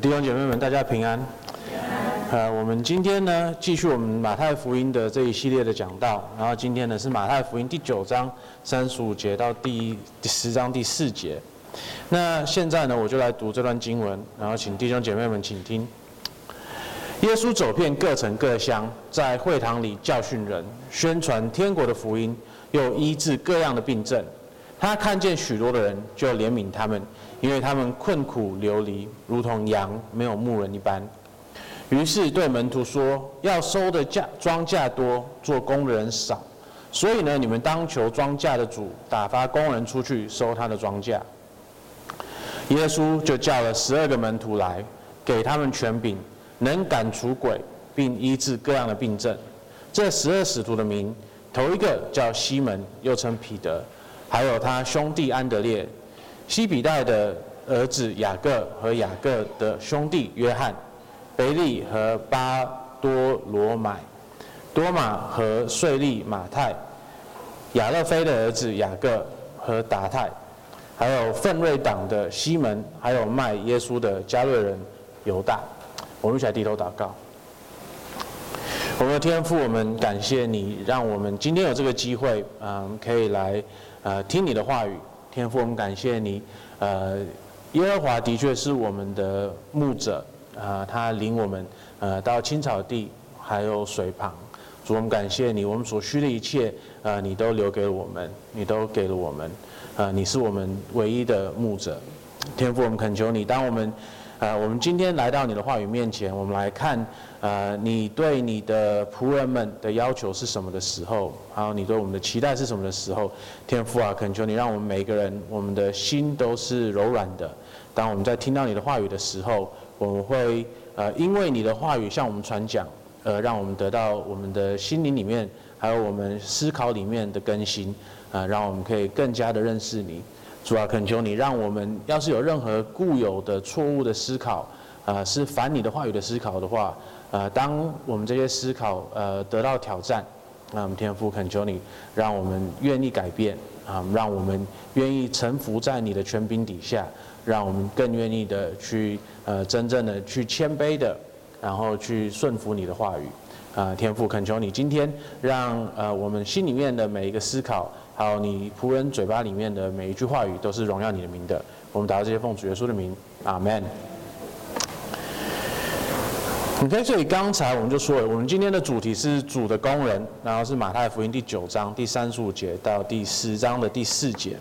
弟兄姐妹们，大家平安。呃，我们今天呢，继续我们马太福音的这一系列的讲道。然后今天呢，是马太福音第九章三十五节到第第十章第四节。那现在呢，我就来读这段经文，然后请弟兄姐妹们请听。耶稣走遍各城各乡，在会堂里教训人，宣传天国的福音，又医治各样的病症。他看见许多的人，就怜悯他们。因为他们困苦流离，如同羊没有牧人一般，于是对门徒说：“要收的价庄稼多，做工的人少，所以呢，你们当求庄稼的主打发工人出去收他的庄稼。”耶稣就叫了十二个门徒来，给他们权柄，能赶出鬼，并医治各样的病症。这十二使徒的名，头一个叫西门，又称彼得，还有他兄弟安德烈。西比代的儿子雅各和雅各的兄弟约翰，腓利和巴多罗买，多马和税利马太，亚勒菲的儿子雅各和达太，还有奋锐党的西门，还有卖耶稣的加略人犹大。我们一起来低头祷告。我们的天父，我们感谢你，让我们今天有这个机会，嗯，可以来呃听你的话语。天父，我们感谢你，呃，耶和华的确是我们的牧者，他领我们，呃，到青草地，还有水旁。主，我们感谢你，我们所需的一切，呃，你都留给了我们，你都给了我们，呃，你是我们唯一的牧者。天父，我们恳求你，当我们。呃，我们今天来到你的话语面前，我们来看，呃，你对你的仆人们的要求是什么的时候，还有你对我们的期待是什么的时候，天父啊，恳求你让我们每一个人，我们的心都是柔软的。当我们在听到你的话语的时候，我们会呃，因为你的话语向我们传讲，呃，让我们得到我们的心灵里面，还有我们思考里面的更新，呃，让我们可以更加的认识你。主啊，恳求你，让我们要是有任何固有的错误的思考，啊、呃，是反你的话语的思考的话，呃，当我们这些思考呃得到挑战，那我们天父恳求你，让我们愿意改变，啊、让我们愿意臣服在你的权柄底下，让我们更愿意的去呃真正的去谦卑的，然后去顺服你的话语，啊、天父恳求你，今天让呃我们心里面的每一个思考。还有你仆人嘴巴里面的每一句话语都是荣耀你的名的。我们祷告这些奉主耶稣的名，阿门。你在这里刚才我们就说了，我们今天的主题是主的工人，然后是马太福音第九章第三十五节到第十章的第四节。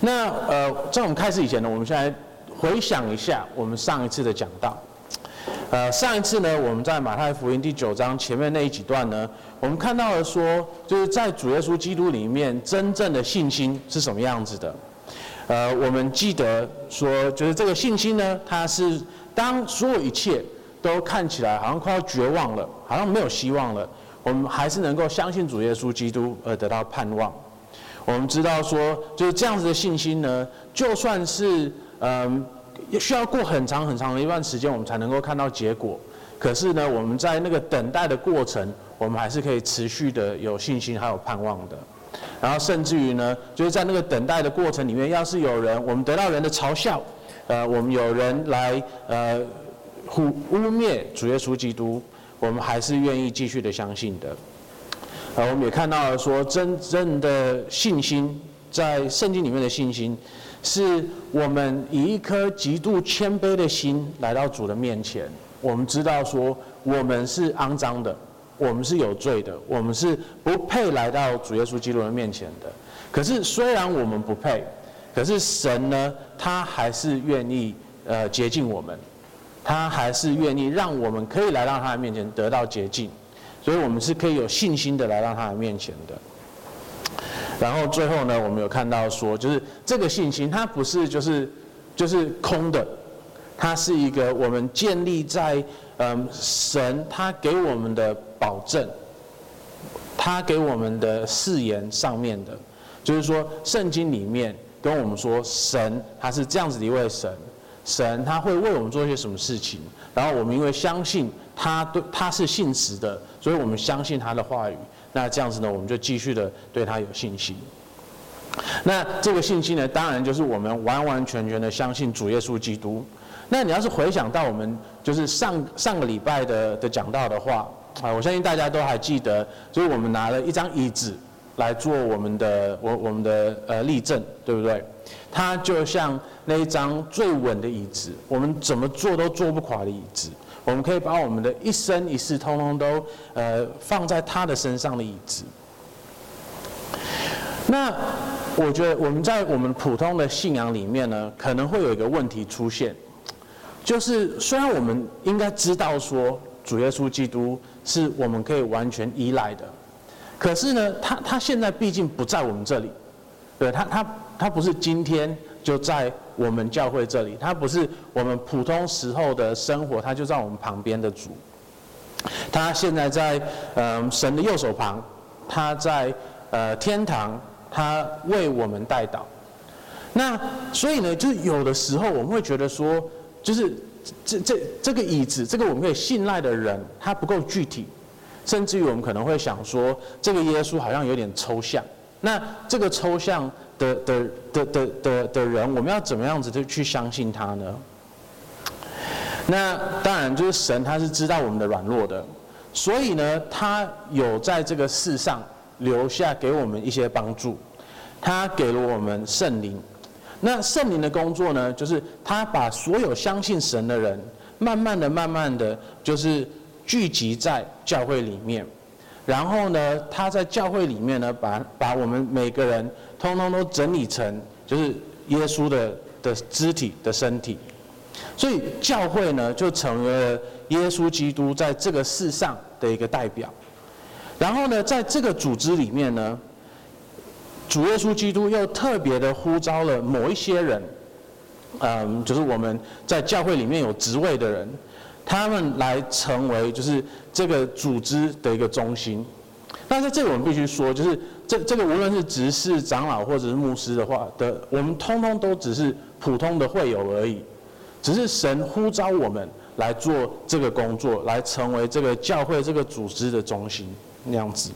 那呃，在我们开始以前呢，我们先来回想一下我们上一次的讲道。呃，上一次呢，我们在马太福音第九章前面那一几段呢，我们看到了说，就是在主耶稣基督里面真正的信心是什么样子的。呃，我们记得说，就是这个信心呢，它是当所有一切都看起来好像快要绝望了，好像没有希望了，我们还是能够相信主耶稣基督而得到盼望。我们知道说，就是这样子的信心呢，就算是嗯。需要过很长很长的一段时间，我们才能够看到结果。可是呢，我们在那个等待的过程，我们还是可以持续的有信心还有盼望的。然后甚至于呢，就是在那个等待的过程里面，要是有人我们得到人的嘲笑，呃，我们有人来呃污污蔑主耶稣基督，我们还是愿意继续的相信的。呃，我们也看到了说，真正的信心，在圣经里面的信心。是我们以一颗极度谦卑的心来到主的面前。我们知道说，我们是肮脏的，我们是有罪的，我们是不配来到主耶稣基督的面前的。可是虽然我们不配，可是神呢，他还是愿意呃洁净我们，他还是愿意让我们可以来到他的面前得到洁净，所以我们是可以有信心的来到他的面前的。然后最后呢，我们有看到说，就是这个信心，它不是就是就是空的，它是一个我们建立在嗯神他给我们的保证，他给我们的誓言上面的，就是说圣经里面跟我们说，神他是这样子的一位神，神他会为我们做一些什么事情，然后我们因为相信他对他是信实的，所以我们相信他的话语。那这样子呢，我们就继续的对他有信心。那这个信心呢，当然就是我们完完全全的相信主耶稣基督。那你要是回想到我们就是上上个礼拜的的讲到的话，啊，我相信大家都还记得，就是我们拿了一张椅子来做我们的我我们的呃例证，对不对？它就像那一张最稳的椅子，我们怎么坐都坐不垮的椅子，我们可以把我们的一生一世通通都呃放在他的身上的椅子。那我觉得我们在我们普通的信仰里面呢，可能会有一个问题出现。就是虽然我们应该知道说主耶稣基督是我们可以完全依赖的，可是呢，他他现在毕竟不在我们这里，对，他他他不是今天就在我们教会这里，他不是我们普通时候的生活，他就在我们旁边的主，他现在在嗯、呃、神的右手旁，他在呃天堂，他为我们代祷。那所以呢，就有的时候我们会觉得说。就是这这这个椅子，这个我们可以信赖的人，他不够具体，甚至于我们可能会想说，这个耶稣好像有点抽象。那这个抽象的的的的的的人，我们要怎么样子就去相信他呢？那当然就是神，他是知道我们的软弱的，所以呢，他有在这个世上留下给我们一些帮助，他给了我们圣灵。那圣灵的工作呢，就是他把所有相信神的人，慢慢的、慢慢的，就是聚集在教会里面，然后呢，他在教会里面呢，把把我们每个人通通都整理成，就是耶稣的的肢体的身体，所以教会呢，就成为了耶稣基督在这个世上的一个代表，然后呢，在这个组织里面呢。主耶稣基督又特别的呼召了某一些人，嗯，就是我们在教会里面有职位的人，他们来成为就是这个组织的一个中心。但是这里我们必须说，就是这这个无论是执事、长老或者是牧师的话的，我们通通都只是普通的会友而已，只是神呼召我们来做这个工作，来成为这个教会这个组织的中心那样子。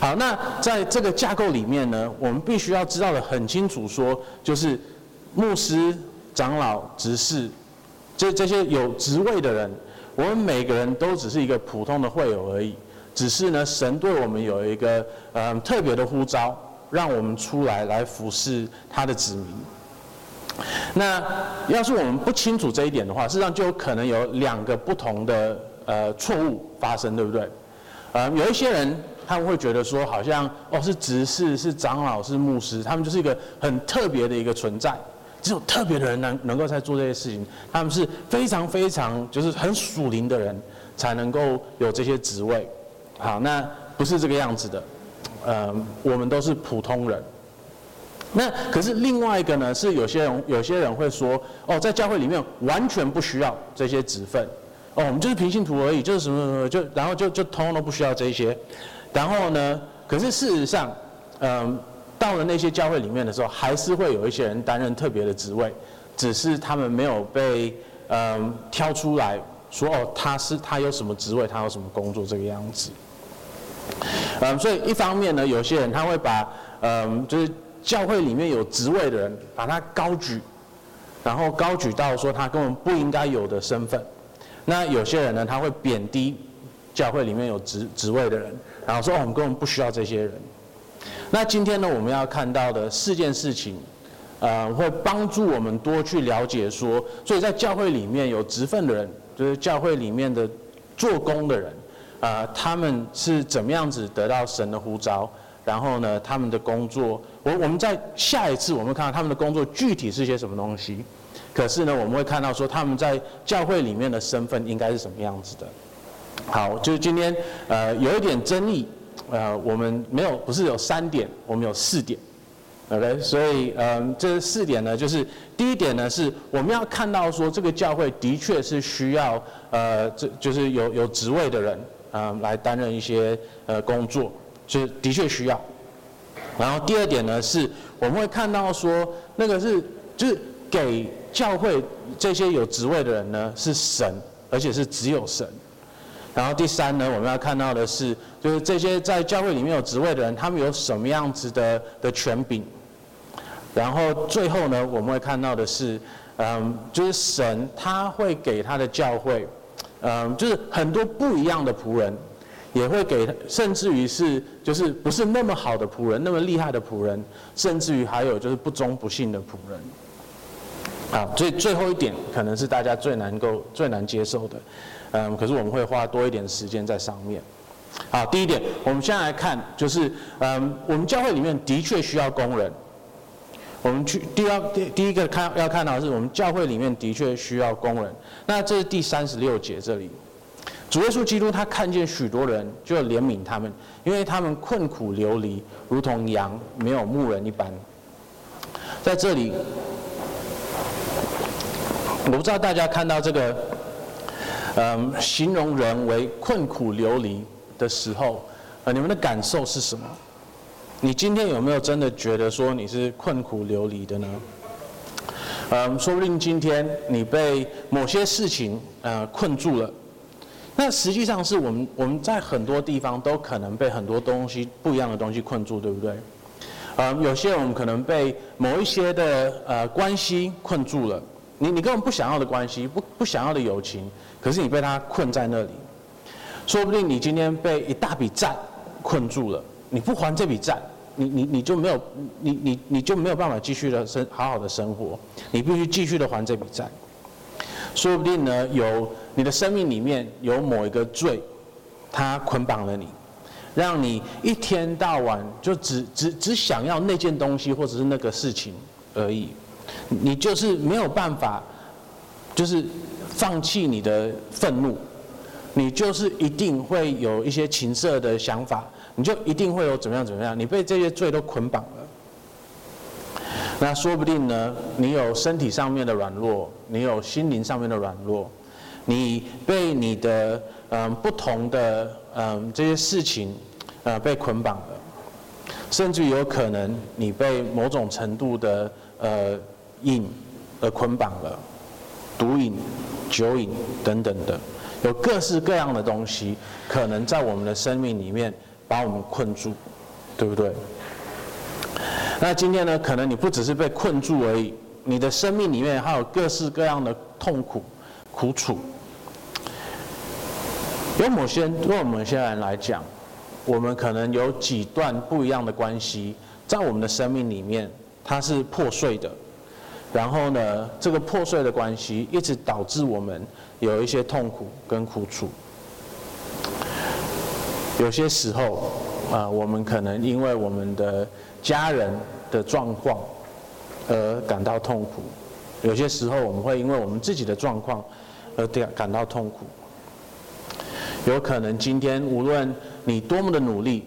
好，那在这个架构里面呢，我们必须要知道的很清楚，说就是牧师、长老、执事，这这些有职位的人，我们每个人都只是一个普通的会友而已。只是呢，神对我们有一个嗯特别的呼召，让我们出来来服侍他的子民。那要是我们不清楚这一点的话，事实上就有可能有两个不同的呃错误发生，对不对？呃，有一些人。他们会觉得说，好像哦是执事、是长老、是牧师，他们就是一个很特别的一个存在，只有特别的人能能够在做这些事情。他们是非常非常就是很属灵的人，才能够有这些职位。好，那不是这个样子的，呃，我们都是普通人。那可是另外一个呢，是有些人有些人会说，哦，在教会里面完全不需要这些职分，哦，我们就是平信徒而已，就是什么什么，就然后就就通通都不需要这些。然后呢，可是事实上，嗯，到了那些教会里面的时候，还是会有一些人担任特别的职位，只是他们没有被嗯挑出来说哦，他是他有什么职位，他有什么工作这个样子。嗯，所以一方面呢，有些人他会把嗯，就是教会里面有职位的人，把他高举，然后高举到说他根本不应该有的身份。那有些人呢，他会贬低教会里面有职职位的人。然后说，我们根本不需要这些人。那今天呢，我们要看到的四件事情，呃，会帮助我们多去了解说，所以在教会里面有职分的人，就是教会里面的做工的人，呃，他们是怎么样子得到神的呼召？然后呢，他们的工作，我我们在下一次我们会看到他们的工作具体是些什么东西。可是呢，我们会看到说他们在教会里面的身份应该是什么样子的。好，就是今天，呃，有一点争议，呃，我们没有，不是有三点，我们有四点，OK，所以，嗯、呃，这四点呢，就是第一点呢，是我们要看到说，这个教会的确是需要，呃，这就是有有职位的人，啊、来担任一些呃工作，就是的确需要。然后第二点呢，是我们会看到说，那个是就是给教会这些有职位的人呢，是神，而且是只有神。然后第三呢，我们要看到的是，就是这些在教会里面有职位的人，他们有什么样子的的权柄。然后最后呢，我们会看到的是，嗯，就是神他会给他的教会，嗯，就是很多不一样的仆人，也会给，甚至于是就是不是那么好的仆人，那么厉害的仆人，甚至于还有就是不忠不信的仆人。啊，所以最后一点可能是大家最难够最难接受的，嗯，可是我们会花多一点时间在上面。好，第一点，我们现在来看，就是嗯，我们教会里面的确需要工人。我们去第二第第一个看要看到的是，我们教会里面的确需要工人。那这是第三十六节这里，主耶稣基督他看见许多人，就怜悯他们，因为他们困苦流离，如同羊没有牧人一般。在这里。我不知道大家看到这个，嗯，形容人为困苦流离的时候，呃，你们的感受是什么？你今天有没有真的觉得说你是困苦流离的呢？嗯，说不定今天你被某些事情呃困住了。那实际上是我们我们在很多地方都可能被很多东西不一样的东西困住，对不对？嗯，有些人我们可能被某一些的呃关系困住了。你你根本不想要的关系，不不想要的友情，可是你被他困在那里，说不定你今天被一大笔债困住了，你不还这笔债，你你你就没有你你你就没有办法继续的生好好的生活，你必须继续的还这笔债。说不定呢，有你的生命里面有某一个罪，它捆绑了你，让你一天到晚就只只只想要那件东西或者是那个事情而已。你就是没有办法，就是放弃你的愤怒，你就是一定会有一些情色的想法，你就一定会有怎么样怎么样，你被这些罪都捆绑了。那说不定呢，你有身体上面的软弱，你有心灵上面的软弱，你被你的嗯不同的嗯这些事情呃被捆绑了，甚至有可能你被某种程度的呃。瘾而捆绑了，毒瘾、酒瘾等等的，有各式各样的东西，可能在我们的生命里面把我们困住，对不对？那今天呢，可能你不只是被困住而已，你的生命里面还有各式各样的痛苦、苦楚。有某些对我们现在人来讲，我们可能有几段不一样的关系，在我们的生命里面，它是破碎的。然后呢，这个破碎的关系一直导致我们有一些痛苦跟苦楚。有些时候，啊、我们可能因为我们的家人的状况而感到痛苦；有些时候，我们会因为我们自己的状况而感感到痛苦。有可能今天无论你多么的努力，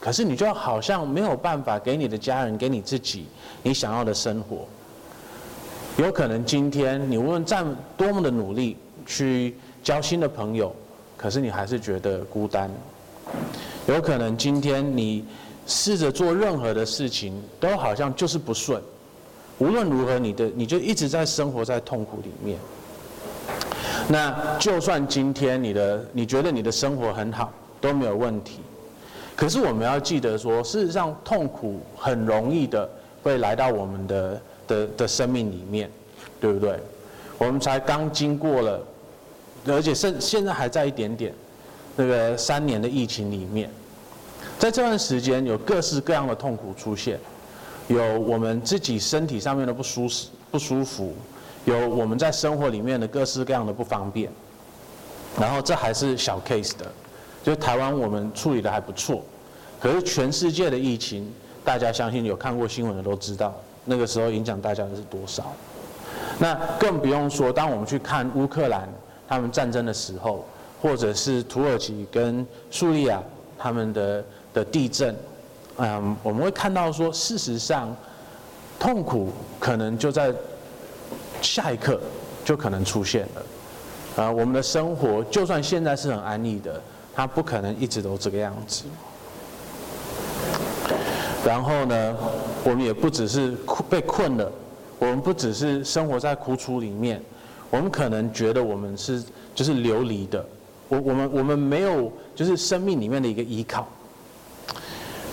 可是你就好像没有办法给你的家人、给你自己你想要的生活。有可能今天你无论再多么的努力去交新的朋友，可是你还是觉得孤单。有可能今天你试着做任何的事情，都好像就是不顺。无论如何，你的你就一直在生活在痛苦里面。那就算今天你的你觉得你的生活很好，都没有问题。可是我们要记得说，事实上痛苦很容易的会来到我们的。的的生命里面，对不对？我们才刚经过了，而且现现在还在一点点那个三年的疫情里面，在这段时间有各式各样的痛苦出现，有我们自己身体上面的不舒适不舒服，有我们在生活里面的各式各样的不方便，然后这还是小 case 的，就台湾我们处理的还不错，可是全世界的疫情，大家相信有看过新闻的都知道。那个时候影响大家的是多少？那更不用说，当我们去看乌克兰他们战争的时候，或者是土耳其跟叙利亚他们的的地震，嗯，我们会看到说，事实上，痛苦可能就在下一刻就可能出现了。啊，我们的生活就算现在是很安逸的，它不可能一直都这个样子。然后呢，我们也不只是被困了，我们不只是生活在苦楚里面，我们可能觉得我们是就是流离的，我我们我们没有就是生命里面的一个依靠。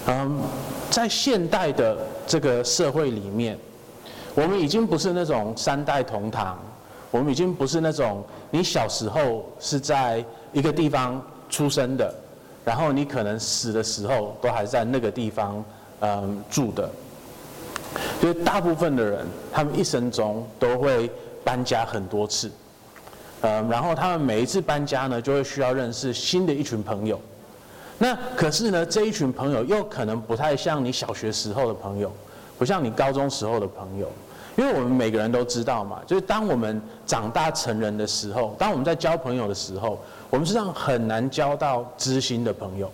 嗯，在现代的这个社会里面，我们已经不是那种三代同堂，我们已经不是那种你小时候是在一个地方出生的，然后你可能死的时候都还在那个地方嗯住的。就是大部分的人，他们一生中都会搬家很多次，嗯，然后他们每一次搬家呢，就会需要认识新的一群朋友。那可是呢，这一群朋友又可能不太像你小学时候的朋友，不像你高中时候的朋友，因为我们每个人都知道嘛，就是当我们长大成人的时候，当我们在交朋友的时候，我们实际上很难交到知心的朋友。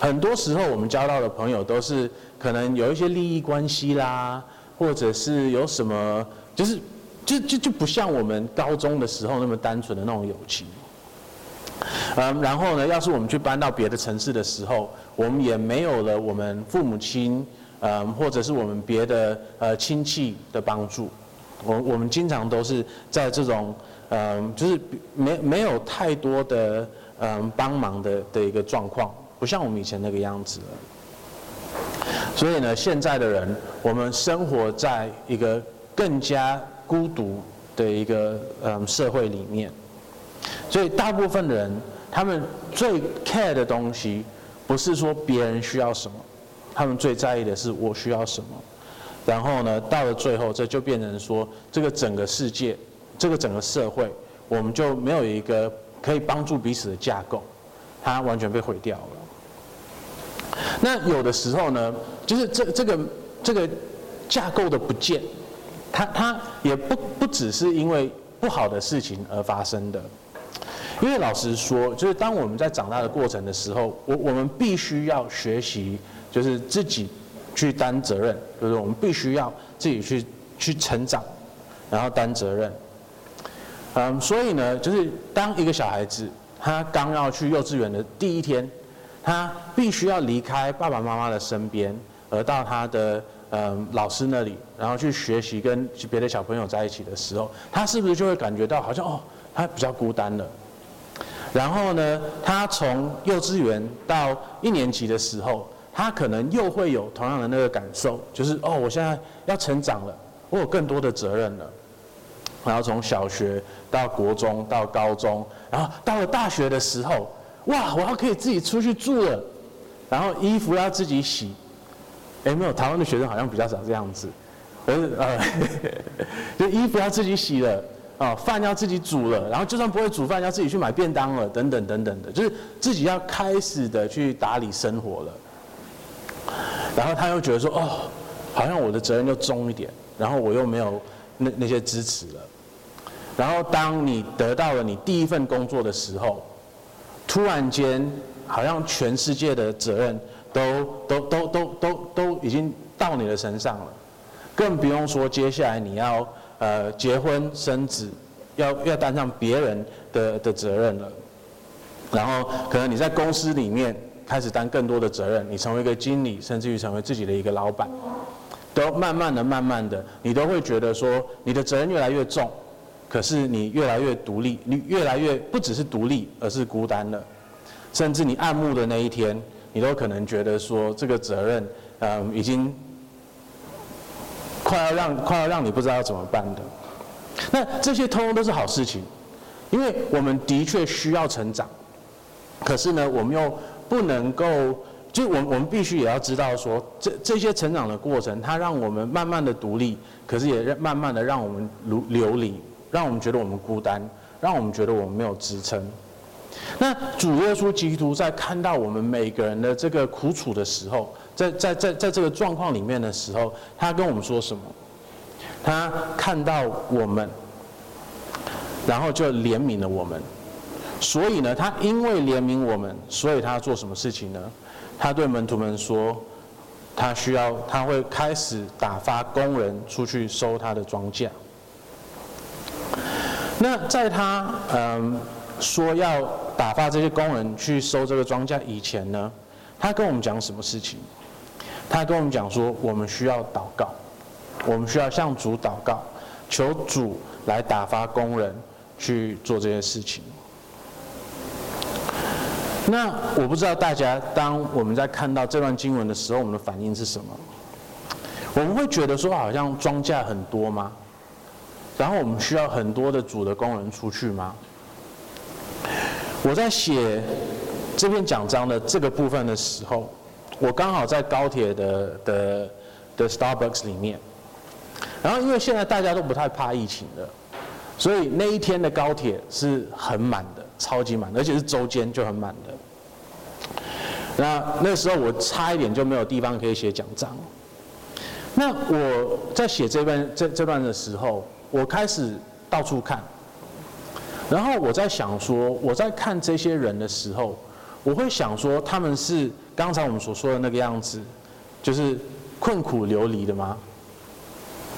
很多时候我们交到的朋友都是可能有一些利益关系啦，或者是有什么，就是就就就不像我们高中的时候那么单纯的那种友情。嗯，然后呢，要是我们去搬到别的城市的时候，我们也没有了我们父母亲，嗯，或者是我们别的呃亲戚的帮助，我我们经常都是在这种嗯，就是没没有太多的嗯帮忙的的一个状况，不像我们以前那个样子了。所以呢，现在的人，我们生活在一个更加孤独的一个嗯社会里面。所以大部分的人，他们最 care 的东西，不是说别人需要什么，他们最在意的是我需要什么。然后呢，到了最后，这就变成说，这个整个世界，这个整个社会，我们就没有一个可以帮助彼此的架构，它完全被毁掉了。那有的时候呢，就是这这个这个架构的不见，它它也不不只是因为不好的事情而发生的。因为老实说，就是当我们在长大的过程的时候，我我们必须要学习，就是自己去担责任，就是我们必须要自己去去成长，然后担责任。嗯，所以呢，就是当一个小孩子他刚要去幼稚园的第一天，他必须要离开爸爸妈妈的身边，而到他的嗯老师那里，然后去学习跟别的小朋友在一起的时候，他是不是就会感觉到好像哦，他比较孤单了？然后呢，他从幼稚园到一年级的时候，他可能又会有同样的那个感受，就是哦，我现在要成长了，我有更多的责任了。然后从小学到国中到高中，然后到了大学的时候，哇，我要可以自己出去住了，然后衣服要自己洗。哎，没有，台湾的学生好像比较少这样子，可是呃，就衣服要自己洗了。啊，饭要自己煮了，然后就算不会煮饭，要自己去买便当了，等等等等的，就是自己要开始的去打理生活了。然后他又觉得说，哦，好像我的责任又重一点，然后我又没有那那些支持了。然后当你得到了你第一份工作的时候，突然间好像全世界的责任都都都都都都已经到你的身上了，更不用说接下来你要。呃，结婚生子，要要担上别人的的责任了，然后可能你在公司里面开始担更多的责任，你成为一个经理，甚至于成为自己的一个老板，都慢慢的、慢慢的，你都会觉得说，你的责任越来越重，可是你越来越独立，你越来越不只是独立，而是孤单了，甚至你按幕的那一天，你都可能觉得说，这个责任，嗯、已经。快要让快要让你不知道要怎么办的，那这些通通都是好事情，因为我们的确需要成长，可是呢，我们又不能够，就我我们必须也要知道说，这这些成长的过程，它让我们慢慢的独立，可是也慢慢的让我们流流离，让我们觉得我们孤单，让我们觉得我们没有支撑。那主耶稣基督在看到我们每个人的这个苦楚的时候，在在在在这个状况里面的时候，他跟我们说什么？他看到我们，然后就怜悯了我们。所以呢，他因为怜悯我们，所以他做什么事情呢？他对门徒们说，他需要他会开始打发工人出去收他的庄稼。那在他嗯。说要打发这些工人去收这个庄稼以前呢，他跟我们讲什么事情？他跟我们讲说，我们需要祷告，我们需要向主祷告，求主来打发工人去做这些事情。那我不知道大家，当我们在看到这段经文的时候，我们的反应是什么？我们会觉得说，好像庄稼很多吗？然后我们需要很多的主的工人出去吗？我在写这篇讲章的这个部分的时候，我刚好在高铁的的的 Starbucks 里面。然后因为现在大家都不太怕疫情了，所以那一天的高铁是很满的，超级满，而且是周间就很满的。那那时候我差一点就没有地方可以写讲章。那我在写这段这这段的时候，我开始到处看，然后我在想说，我在看这些人的时候，我会想说，他们是刚才我们所说的那个样子，就是困苦流离的吗？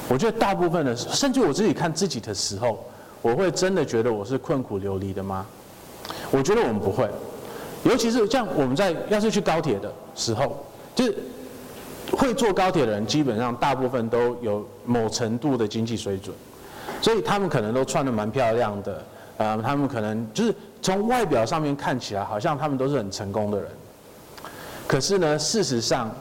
我觉得大部分的，甚至我自己看自己的时候，我会真的觉得我是困苦流离的吗？我觉得我们不会，尤其是像我们在要是去高铁的时候，就是。会坐高铁的人，基本上大部分都有某程度的经济水准，所以他们可能都穿得蛮漂亮的，呃，他们可能就是从外表上面看起来，好像他们都是很成功的人。可是呢，事实上，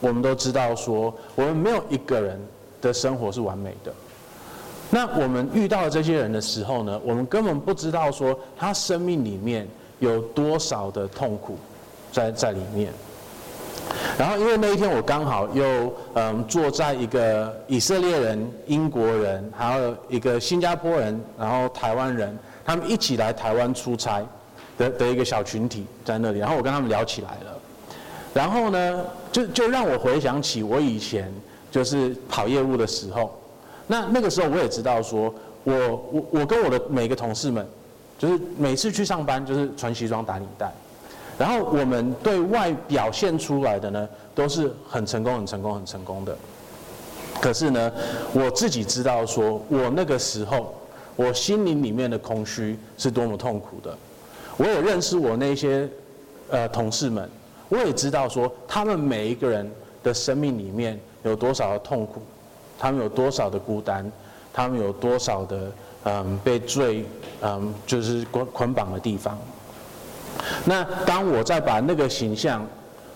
我们都知道说，我们没有一个人的生活是完美的。那我们遇到这些人的时候呢，我们根本不知道说他生命里面有多少的痛苦在在里面。然后，因为那一天我刚好又嗯坐在一个以色列人、英国人，还有一个新加坡人，然后台湾人，他们一起来台湾出差的的一个小群体在那里，然后我跟他们聊起来了。然后呢，就就让我回想起我以前就是跑业务的时候，那那个时候我也知道说，我我我跟我的每个同事们，就是每次去上班就是穿西装打领带。然后我们对外表现出来的呢，都是很成功、很成功、很成功的。可是呢，我自己知道，说我那个时候，我心灵里面的空虚是多么痛苦的。我也认识我那些呃同事们，我也知道说他们每一个人的生命里面有多少的痛苦，他们有多少的孤单，他们有多少的嗯被罪嗯就是捆捆绑的地方。那当我再把那个形象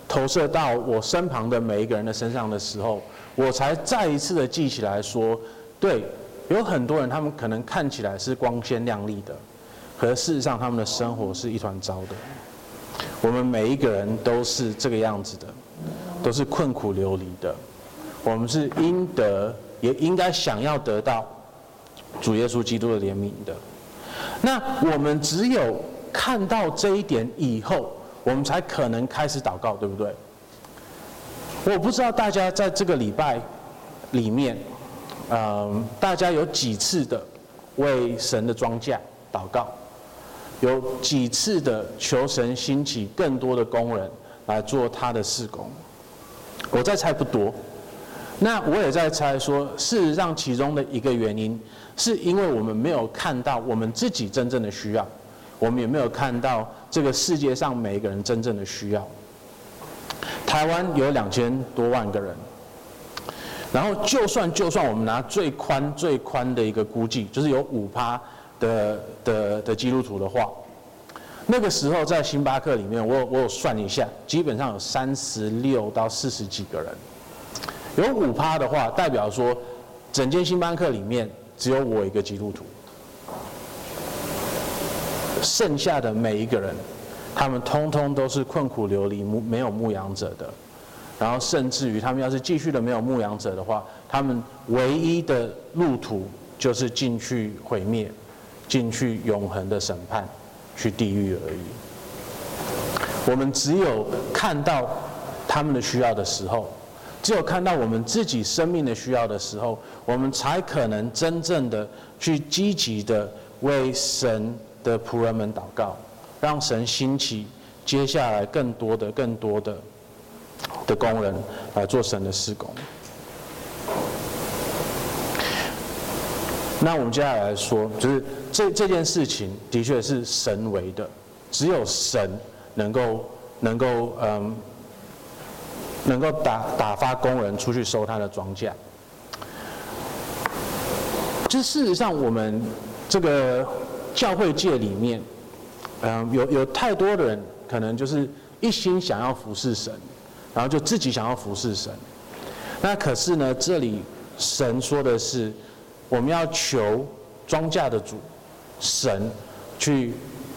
投射到我身旁的每一个人的身上的时候，我才再一次的记起来说，对，有很多人他们可能看起来是光鲜亮丽的，可是事实上他们的生活是一团糟的。我们每一个人都是这个样子的，都是困苦流离的。我们是应得，也应该想要得到主耶稣基督的怜悯的。那我们只有。看到这一点以后，我们才可能开始祷告，对不对？我不知道大家在这个礼拜里面，嗯，大家有几次的为神的庄稼祷告，有几次的求神兴起更多的工人来做他的事工。我在猜不多，那我也在猜说，事实上其中的一个原因，是因为我们没有看到我们自己真正的需要。我们有没有看到这个世界上每一个人真正的需要。台湾有两千多万个人，然后就算就算我们拿最宽最宽的一个估计，就是有五趴的的的基督徒的话，那个时候在星巴克里面，我我有算一下，基本上有三十六到四十几个人，有五趴的话，代表说整间星巴克里面只有我一个基督徒。剩下的每一个人，他们通通都是困苦流离、没有牧羊者的。然后，甚至于他们要是继续的没有牧羊者的话，他们唯一的路途就是进去毁灭，进去永恒的审判，去地狱而已。我们只有看到他们的需要的时候，只有看到我们自己生命的需要的时候，我们才可能真正的去积极的为神。的仆人们祷告，让神兴起接下来更多的、更多的的工人来做神的施工。那我们接下来说，就是这这件事情的确是神为的，只有神能够能够嗯能够打打发工人出去收他的庄稼。就事实上，我们这个。教会界里面，嗯，有有太多的人，可能就是一心想要服侍神，然后就自己想要服侍神。那可是呢，这里神说的是，我们要求庄稼的主，神去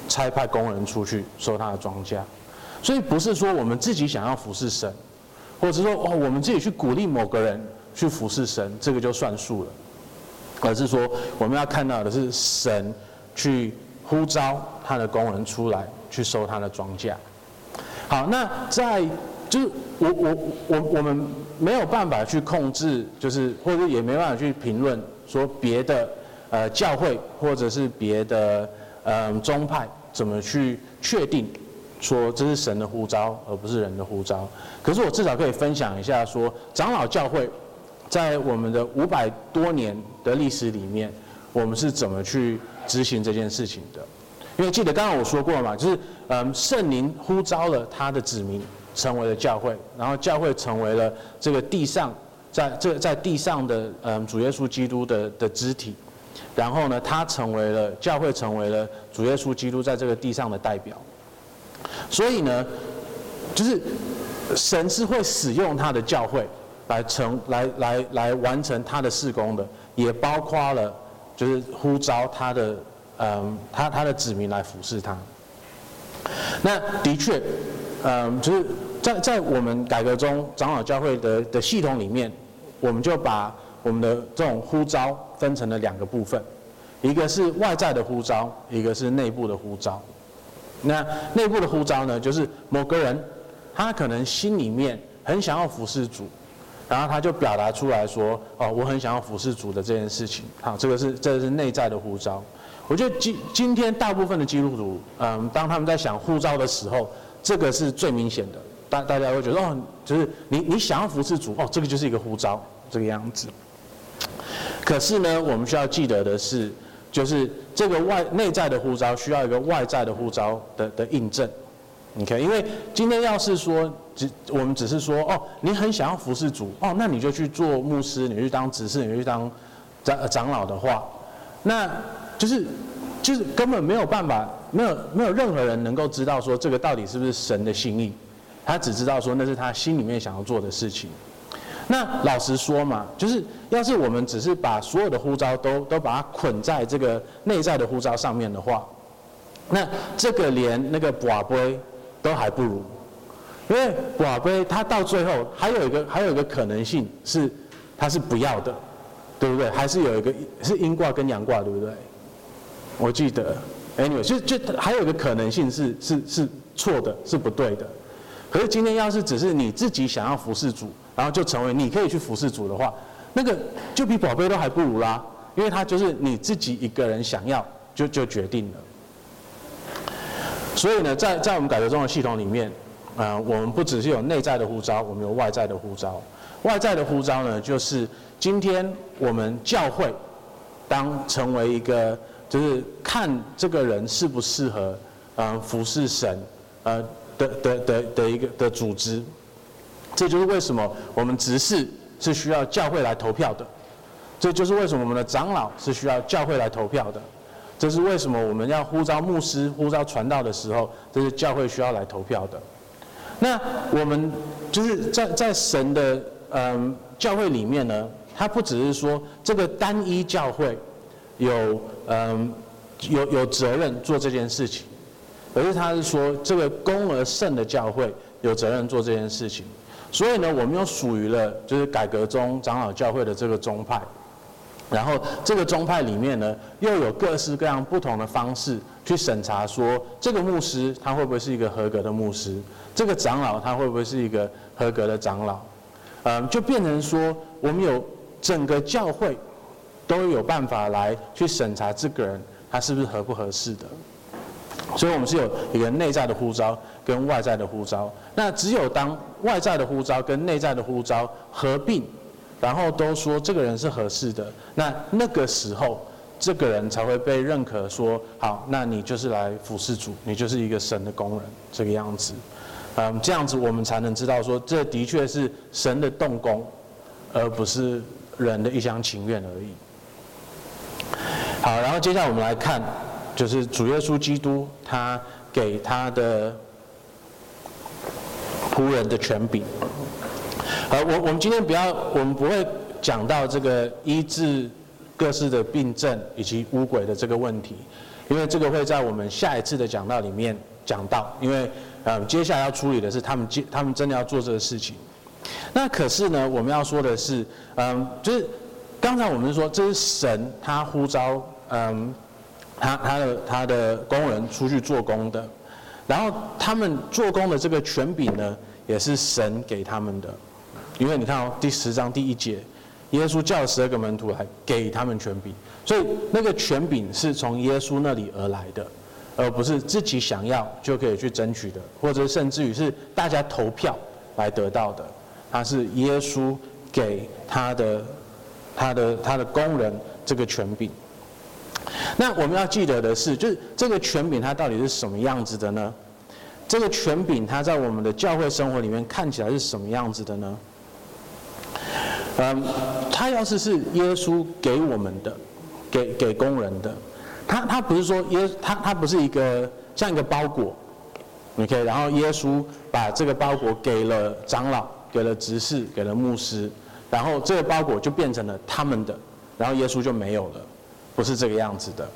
差派工人出去收他的庄稼。所以不是说我们自己想要服侍神，或者说哦，我们自己去鼓励某个人去服侍神，这个就算数了，而是说我们要看到的是神去呼召他的工人出来去收他的庄稼。好，那在就是我我我我们没有办法去控制，就是或者也没办法去评论说别的呃教会或者是别的呃宗派怎么去确定。说这是神的呼召，而不是人的呼召。可是我至少可以分享一下，说长老教会，在我们的五百多年的历史里面，我们是怎么去执行这件事情的？因为记得刚刚我说过嘛，就是嗯，圣灵呼召了他的子民成为了教会，然后教会成为了这个地上，在这在地上的嗯主耶稣基督的的肢体，然后呢，他成为了教会，成为了主耶稣基督在这个地上的代表。所以呢，就是神是会使用他的教会来成来来来完成他的事工的，也包括了就是呼召他的嗯他他的子民来服侍他。那的确，嗯，就是在在我们改革中长老教会的的系统里面，我们就把我们的这种呼召分成了两个部分，一个是外在的呼召，一个是内部的呼召。那内部的呼召呢，就是某个人，他可能心里面很想要服侍主，然后他就表达出来说：“哦，我很想要服侍主的这件事情。”好，这个是这个是内在的呼召。我觉得今今天大部分的基督徒，嗯，当他们在想呼召的时候，这个是最明显的。大大家会觉得哦，就是你你想要服侍主，哦，这个就是一个呼召这个样子。可是呢，我们需要记得的是。就是这个外内在的呼召需要一个外在的呼召的的印证，OK？因为今天要是说只我们只是说哦，你很想要服侍主哦，那你就去做牧师，你去当执事，你去当长长老的话，那就是就是根本没有办法，没有没有任何人能够知道说这个到底是不是神的心意，他只知道说那是他心里面想要做的事情。那老实说嘛，就是要是我们只是把所有的呼召都都把它捆在这个内在的呼召上面的话，那这个连那个寡杯都还不如，因为跋杯它到最后还有一个还有一个可能性是它是不要的，对不对？还是有一个是阴卦跟阳卦，对不对？我记得，anyway，就就还有一个可能性是是是错的，是不对的。可是今天要是只是你自己想要服侍主。然后就成为你可以去服侍主的话，那个就比宝贝都还不如啦，因为他就是你自己一个人想要就就决定了。所以呢，在在我们改革中的系统里面，呃，我们不只是有内在的呼召，我们有外在的呼召。外在的呼召呢，就是今天我们教会当成为一个，就是看这个人适不适合，嗯、呃，服侍神，呃的的的的一个的组织。这就是为什么我们执事是需要教会来投票的，这就是为什么我们的长老是需要教会来投票的，这是为什么我们要呼召牧师、呼召传道的时候，这是教会需要来投票的。那我们就是在在神的嗯教会里面呢，他不只是说这个单一教会有嗯有有责任做这件事情，而是他是说这个公而圣的教会有责任做这件事情。所以呢，我们又属于了就是改革中长老教会的这个宗派，然后这个宗派里面呢，又有各式各样不同的方式去审查，说这个牧师他会不会是一个合格的牧师，这个长老他会不会是一个合格的长老，嗯，就变成说我们有整个教会都有办法来去审查这个人他是不是合不合适的。所以，我们是有一个内在的呼召跟外在的呼召。那只有当外在的呼召跟内在的呼召合并，然后都说这个人是合适的，那那个时候，这个人才会被认可说好，那你就是来服侍主，你就是一个神的工人，这个样子。嗯，这样子我们才能知道说，这的确是神的动工，而不是人的一厢情愿而已。好，然后接下来我们来看。就是主耶稣基督，他给他的仆人的权柄。呃，我我们今天不要，我们不会讲到这个医治各式的病症以及污鬼的这个问题，因为这个会在我们下一次的讲道里面讲到，因为呃接下来要处理的是他们接他们真的要做这个事情。那可是呢，我们要说的是，嗯，就是刚才我们说这是神他呼召，嗯，他他的他的工人出去做工的，然后他们做工的这个权柄呢，也是神给他们的，因为你看哦，第十章第一节，耶稣叫十二个门徒来给他们权柄，所以那个权柄是从耶稣那里而来的，而不是自己想要就可以去争取的，或者甚至于是大家投票来得到的。他是耶稣给他的、他的、他的工人这个权柄。那我们要记得的是，就是这个权柄它到底是什么样子的呢？这个权柄它在我们的教会生活里面看起来是什么样子的呢？嗯，它要是是耶稣给我们的，给给工人的，他他不是说耶，他他不是一个像一个包裹，OK，然后耶稣把这个包裹给了长老。给了执事，给了牧师，然后这个包裹就变成了他们的，然后耶稣就没有了，不是这个样子的。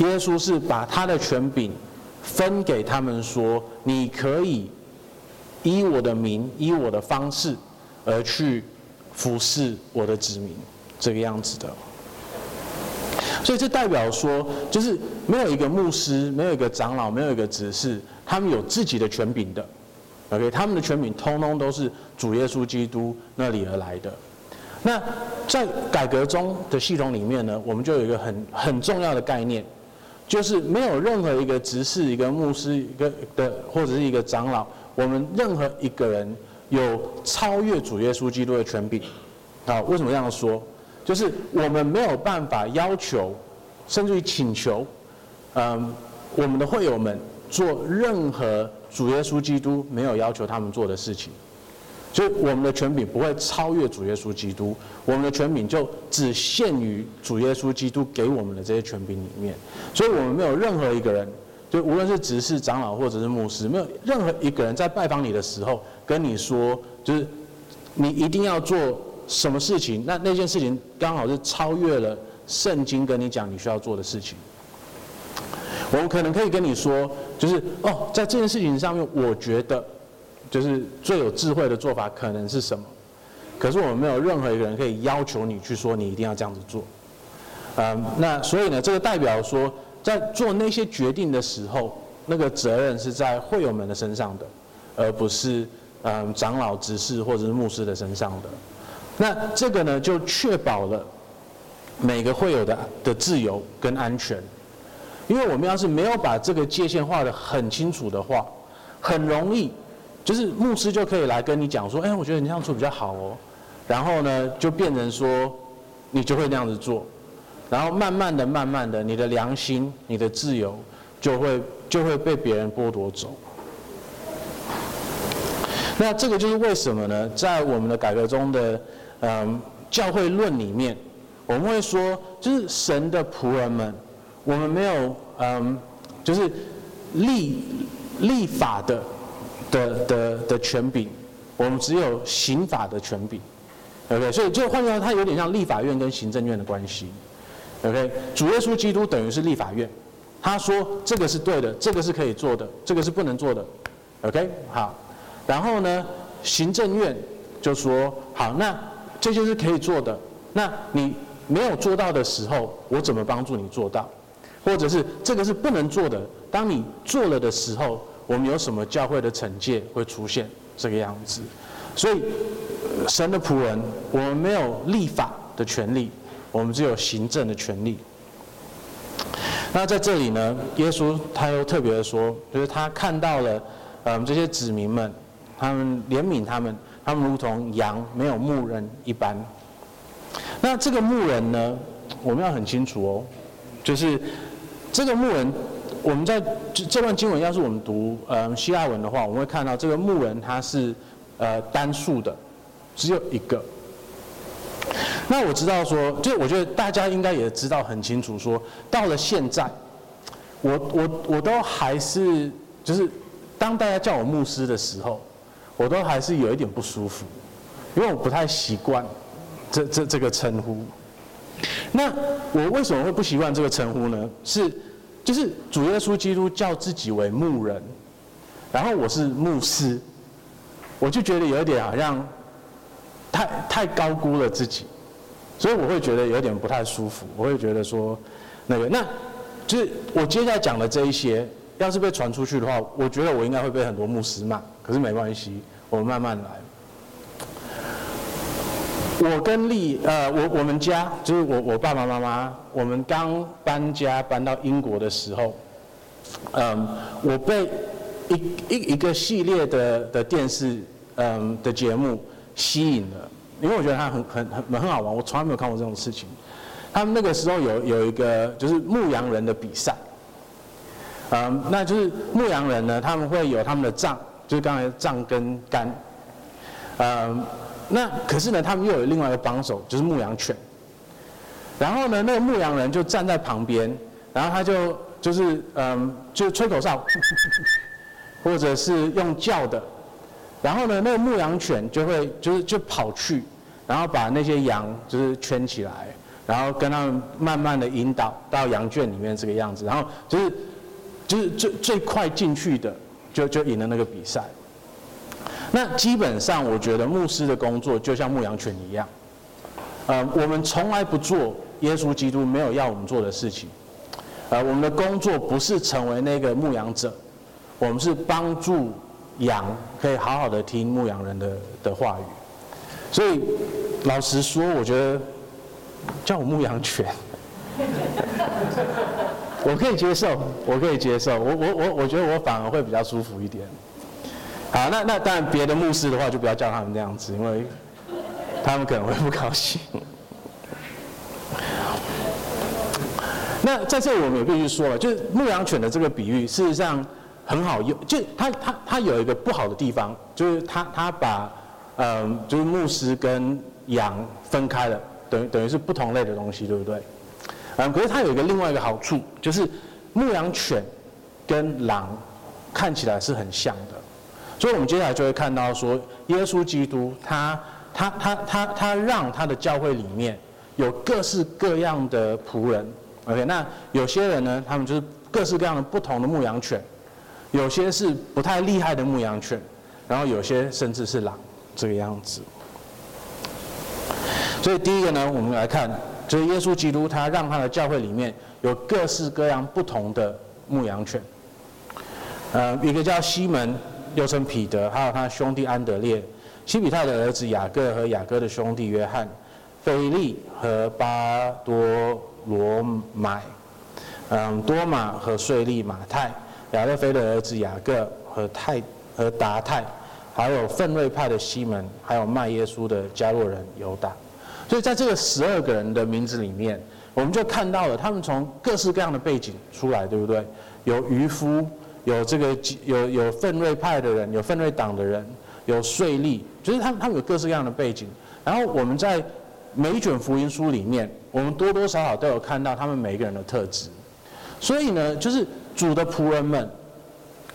耶稣是把他的权柄分给他们，说：你可以依我的名，依我的方式而去服侍我的子民，这个样子的。所以这代表说，就是没有一个牧师，没有一个长老，没有一个执事，他们有自己的权柄的。OK，他们的权柄通通都是主耶稣基督那里而来的。那在改革中的系统里面呢，我们就有一个很很重要的概念，就是没有任何一个执事、一个牧师、一个的或者是一个长老，我们任何一个人有超越主耶稣基督的权柄。啊，为什么这样说？就是我们没有办法要求，甚至于请求，嗯，我们的会友们做任何。主耶稣基督没有要求他们做的事情，所以我们的权柄不会超越主耶稣基督，我们的权柄就只限于主耶稣基督给我们的这些权柄里面。所以我们没有任何一个人，就无论是执事、长老或者是牧师，没有任何一个人在拜访你的时候跟你说，就是你一定要做什么事情，那那件事情刚好是超越了圣经跟你讲你需要做的事情。我们可能可以跟你说，就是哦，在这件事情上面，我觉得就是最有智慧的做法可能是什么？可是我们没有任何一个人可以要求你去说你一定要这样子做。嗯，那所以呢，这个代表说，在做那些决定的时候，那个责任是在会友们的身上的，而不是嗯长老、执事或者是牧师的身上的。那这个呢，就确保了每个会友的的自由跟安全。因为我们要是没有把这个界限画得很清楚的话，很容易，就是牧师就可以来跟你讲说，哎，我觉得你这样做比较好哦，然后呢，就变成说，你就会那样子做，然后慢慢的、慢慢的，你的良心、你的自由就会就会被别人剥夺走。那这个就是为什么呢？在我们的改革中的嗯教会论里面，我们会说，就是神的仆人们。我们没有嗯，就是立立法的的的的权柄，我们只有刑法的权柄，OK，所以就换句话，它有点像立法院跟行政院的关系，OK，主耶稣基督等于是立法院，他说这个是对的，这个是可以做的，这个是不能做的，OK，好，然后呢，行政院就说好，那这些是可以做的，那你没有做到的时候，我怎么帮助你做到？或者是这个是不能做的，当你做了的时候，我们有什么教会的惩戒会出现这个样子？所以神的仆人，我们没有立法的权利，我们只有行政的权利。那在这里呢，耶稣他又特别的说，就是他看到了，嗯，这些子民们，他们怜悯他们，他们如同羊没有牧人一般。那这个牧人呢，我们要很清楚哦，就是。这个牧人，我们在这段经文，要是我们读呃希腊文的话，我们会看到这个牧人他是呃单数的，只有一个。那我知道说，就我觉得大家应该也知道很清楚说，说到了现在，我我我都还是就是当大家叫我牧师的时候，我都还是有一点不舒服，因为我不太习惯这这这个称呼。那我为什么会不习惯这个称呼呢？是就是主耶稣基督叫自己为牧人，然后我是牧师，我就觉得有点好像太太高估了自己，所以我会觉得有点不太舒服。我会觉得说那个那就是我接下来讲的这一些。要是被传出去的话，我觉得我应该会被很多牧师骂。可是没关系，我们慢慢来。我跟丽，呃，我我们家就是我我爸爸妈妈，我们刚搬家搬到英国的时候，嗯，我被一一一个系列的的电视，嗯的节目吸引了，因为我觉得它很很很很好玩，我从来没有看过这种事情。他们那个时候有有一个就是牧羊人的比赛。嗯，那就是牧羊人呢，他们会有他们的杖，就是刚才杖跟竿。嗯，那可是呢，他们又有另外一个帮手，就是牧羊犬。然后呢，那个牧羊人就站在旁边，然后他就就是嗯，就吹口哨，或者是用叫的。然后呢，那个牧羊犬就会就是就跑去，然后把那些羊就是圈起来，然后跟他们慢慢的引导到羊圈里面这个样子，然后就是。就是最最快进去的，就就赢了那个比赛。那基本上，我觉得牧师的工作就像牧羊犬一样，呃，我们从来不做耶稣基督没有要我们做的事情。呃，我们的工作不是成为那个牧羊者，我们是帮助羊可以好好的听牧羊人的的话语。所以，老实说，我觉得叫我牧羊犬。我可以接受，我可以接受，我我我我觉得我反而会比较舒服一点。好，那那当然别的牧师的话就不要叫他们那样子，因为他们可能会不高兴。那在这里我们也必须说了，就是牧羊犬的这个比喻，事实上很好用，就它它它有一个不好的地方，就是它它把嗯就是牧师跟羊分开了，等于等于是不同类的东西，对不对？嗯，可是它有一个另外一个好处，就是牧羊犬跟狼看起来是很像的，所以我们接下来就会看到说，耶稣基督他他他他他让他的教会里面有各式各样的仆人，OK，那有些人呢，他们就是各式各样的不同的牧羊犬，有些是不太厉害的牧羊犬，然后有些甚至是狼这个样子。所以第一个呢，我们来看。就是耶稣基督，他让他的教会里面有各式各样不同的牧羊犬。呃，一个叫西门，又称彼得，还有他兄弟安德烈，西比泰的儿子雅各和雅各的兄弟约翰，腓利和巴多罗买，嗯，多马和税利马太，亚勒腓的儿子雅各和泰和达泰，还有奋锐派的西门，还有卖耶稣的加洛人犹大。所以在这个十二个人的名字里面，我们就看到了他们从各式各样的背景出来，对不对？有渔夫，有这个有有奋锐派的人，有奋锐党的人，有税吏，就是他们他们有各式各样的背景。然后我们在每一卷福音书里面，我们多多少少都有看到他们每一个人的特质。所以呢，就是主的仆人们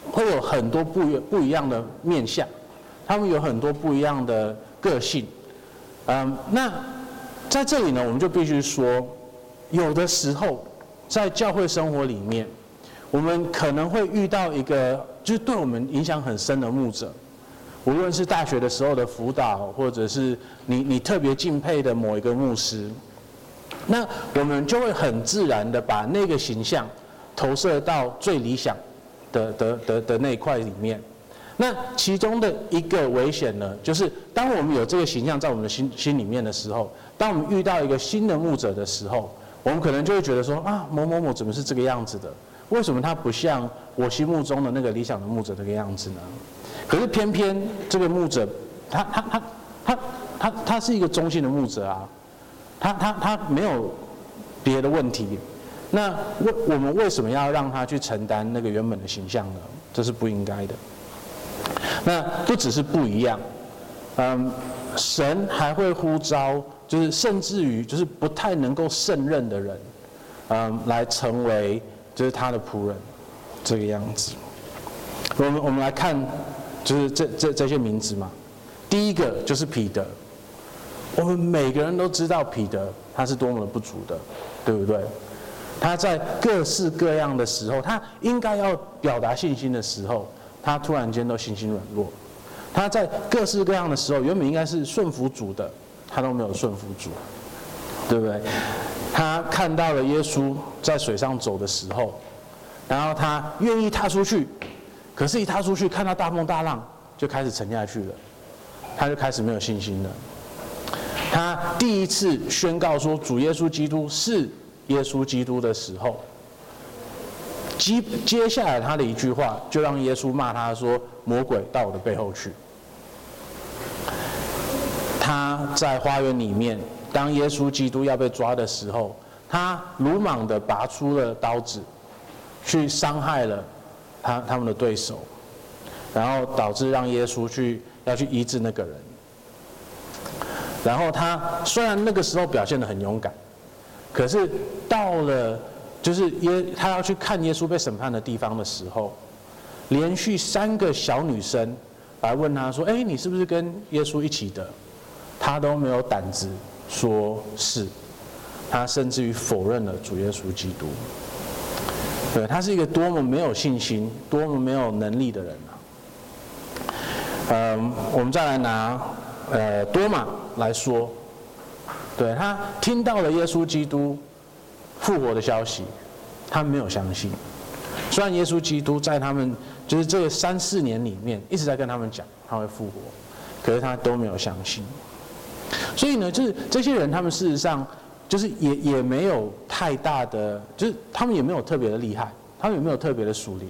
会有很多不不一样的面相，他们有很多不一样的个性。嗯，那。在这里呢，我们就必须说，有的时候在教会生活里面，我们可能会遇到一个就是对我们影响很深的牧者，无论是大学的时候的辅导，或者是你你特别敬佩的某一个牧师，那我们就会很自然的把那个形象投射到最理想的的的的那一块里面。那其中的一个危险呢，就是当我们有这个形象在我们的心心里面的时候，当我们遇到一个新的牧者的时候，我们可能就会觉得说啊，某某某怎么是这个样子的？为什么他不像我心目中的那个理想的牧者这个样子呢？可是偏偏这个牧者，他他他他他他是一个中性的牧者啊，他他他没有别的问题，那为我们为什么要让他去承担那个原本的形象呢？这是不应该的。那不只是不一样，嗯，神还会呼召，就是甚至于就是不太能够胜任的人，嗯，来成为就是他的仆人，这个样子。我们我们来看就是这这这些名字嘛。第一个就是彼得，我们每个人都知道彼得他是多么的不足的，对不对？他在各式各样的时候，他应该要表达信心的时候，他突然间都信心软弱。他在各式各样的时候，原本应该是顺服主的，他都没有顺服主，对不对？他看到了耶稣在水上走的时候，然后他愿意踏出去，可是，一踏出去看到大风大浪，就开始沉下去了，他就开始没有信心了。他第一次宣告说主耶稣基督是耶稣基督的时候，接接下来他的一句话就让耶稣骂他说：“魔鬼到我的背后去。”他在花园里面。当耶稣基督要被抓的时候，他鲁莽地拔出了刀子，去伤害了他他们的对手，然后导致让耶稣去要去医治那个人。然后他虽然那个时候表现得很勇敢，可是到了就是耶他要去看耶稣被审判的地方的时候，连续三个小女生来问他说：“哎，你是不是跟耶稣一起的？”他都没有胆子。说是，他甚至于否认了主耶稣基督。对，他是一个多么没有信心、多么没有能力的人啊！嗯，我们再来拿呃多马来说，对，他听到了耶稣基督复活的消息，他没有相信。虽然耶稣基督在他们就是这三四年里面一直在跟他们讲他会复活，可是他都没有相信。所以呢，就是这些人，他们事实上就是也也没有太大的，就是他们也没有特别的厉害，他们也没有特别的属灵，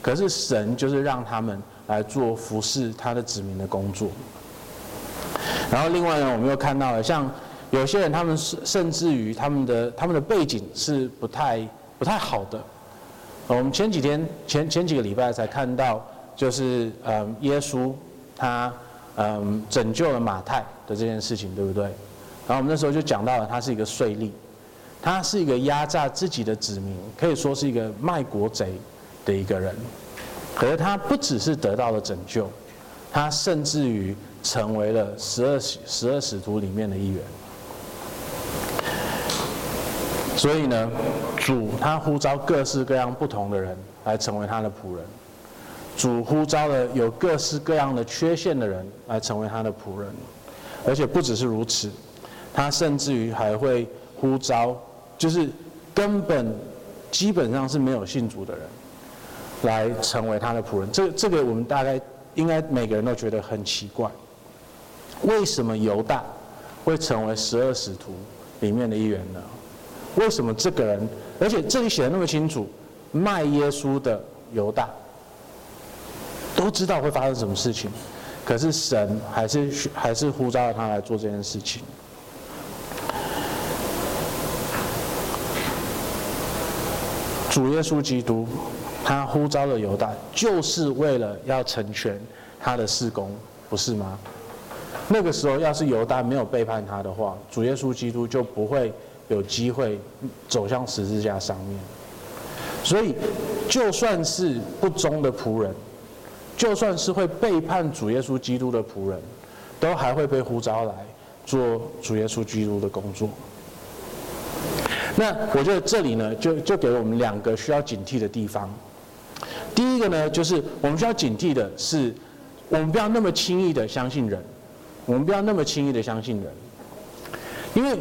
可是神就是让他们来做服侍他的子民的工作。然后另外呢，我们又看到了，像有些人，他们甚甚至于他们的他们的背景是不太不太好的。我们前几天前前几个礼拜才看到，就是嗯，耶稣他。嗯，拯救了马太的这件事情，对不对？然后我们那时候就讲到了，他是一个税吏，他是一个压榨自己的子民，可以说是一个卖国贼的一个人。可是他不只是得到了拯救，他甚至于成为了十二十二使徒里面的一员。所以呢，主他呼召各式各样不同的人来成为他的仆人。主呼召了有各式各样的缺陷的人来成为他的仆人，而且不只是如此，他甚至于还会呼召，就是根本基本上是没有信主的人，来成为他的仆人。这这个我们大概应该每个人都觉得很奇怪，为什么犹大会成为十二使徒里面的一员呢？为什么这个人，而且这里写的那么清楚，卖耶稣的犹大。都知道会发生什么事情，可是神还是还是呼召了他来做这件事情。主耶稣基督，他呼召了犹大，就是为了要成全他的事工，不是吗？那个时候，要是犹大没有背叛他的话，主耶稣基督就不会有机会走向十字架上面。所以，就算是不忠的仆人。就算是会背叛主耶稣基督的仆人，都还会被呼召来做主耶稣基督的工作。那我觉得这里呢，就就给了我们两个需要警惕的地方。第一个呢，就是我们需要警惕的是，我们不要那么轻易的相信人，我们不要那么轻易的相信人，因为